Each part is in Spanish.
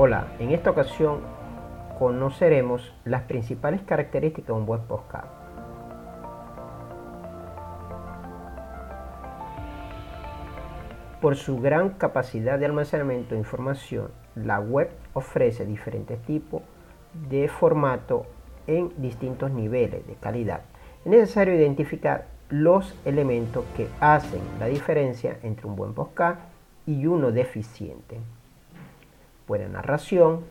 Hola, en esta ocasión conoceremos las principales características de un buen podcast. Por su gran capacidad de almacenamiento de información, la web ofrece diferentes tipos de formato en distintos niveles de calidad. Es necesario identificar los elementos que hacen la diferencia entre un buen podcast y uno deficiente. Buena narración,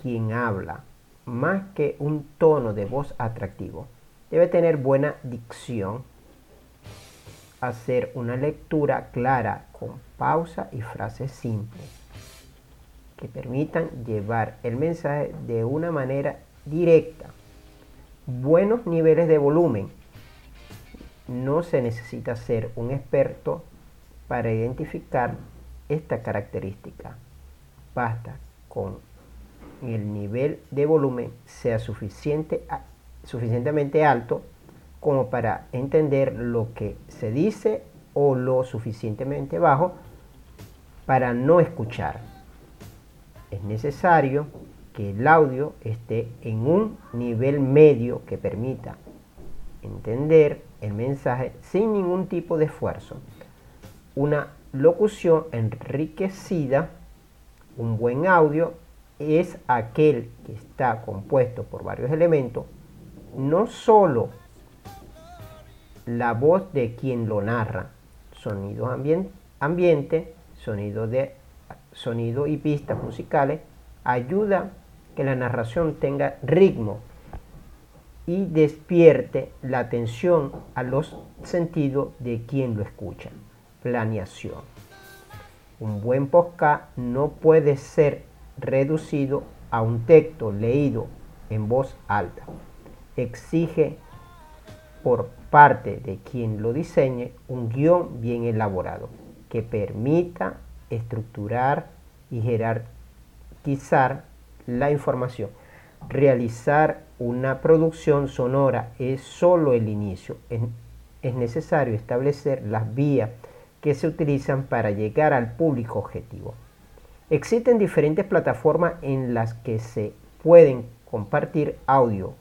quien habla, más que un tono de voz atractivo. Debe tener buena dicción, hacer una lectura clara con pausa y frases simples que permitan llevar el mensaje de una manera directa. Buenos niveles de volumen. No se necesita ser un experto para identificar esta característica. Basta con el nivel de volumen sea suficiente, suficientemente alto como para entender lo que se dice o lo suficientemente bajo para no escuchar. Es necesario que el audio esté en un nivel medio que permita entender el mensaje sin ningún tipo de esfuerzo. Una locución enriquecida un buen audio es aquel que está compuesto por varios elementos, no solo la voz de quien lo narra, sonidos ambiente, sonido, de, sonido y pistas musicales, ayuda que la narración tenga ritmo y despierte la atención a los sentidos de quien lo escucha. Planeación. Un buen podcast no puede ser reducido a un texto leído en voz alta. Exige por parte de quien lo diseñe un guion bien elaborado que permita estructurar y jerarquizar la información. Realizar una producción sonora es solo el inicio. Es, necesario establecer las vías que se utilizan para llegar al público objetivo. Existen diferentes plataformas en las que se pueden compartir audio,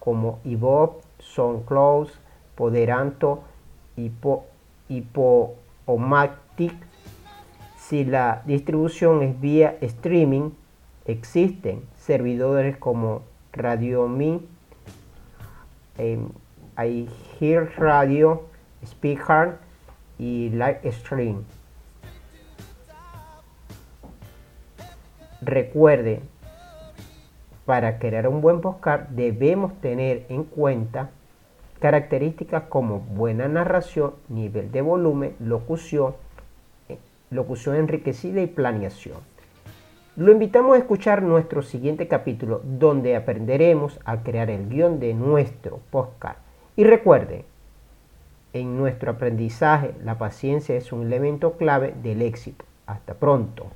como Evox, SoundCloud, Poderanto, Hipo, Hipomatic. Si la distribución es vía streaming, existen servidores como RadioMe, eh, Radio, Speaker, y Live Stream. Recuerde, para crear un buen podcast debemos tener en cuenta características como buena narración, nivel de volumen, locución, eh, locución enriquecida y planeación. Lo invitamos a escuchar nuestro siguiente capítulo donde aprenderemos a crear el guion de nuestro podcast. Y recuerde, en nuestro aprendizaje, la paciencia es un elemento clave del éxito. Hasta pronto.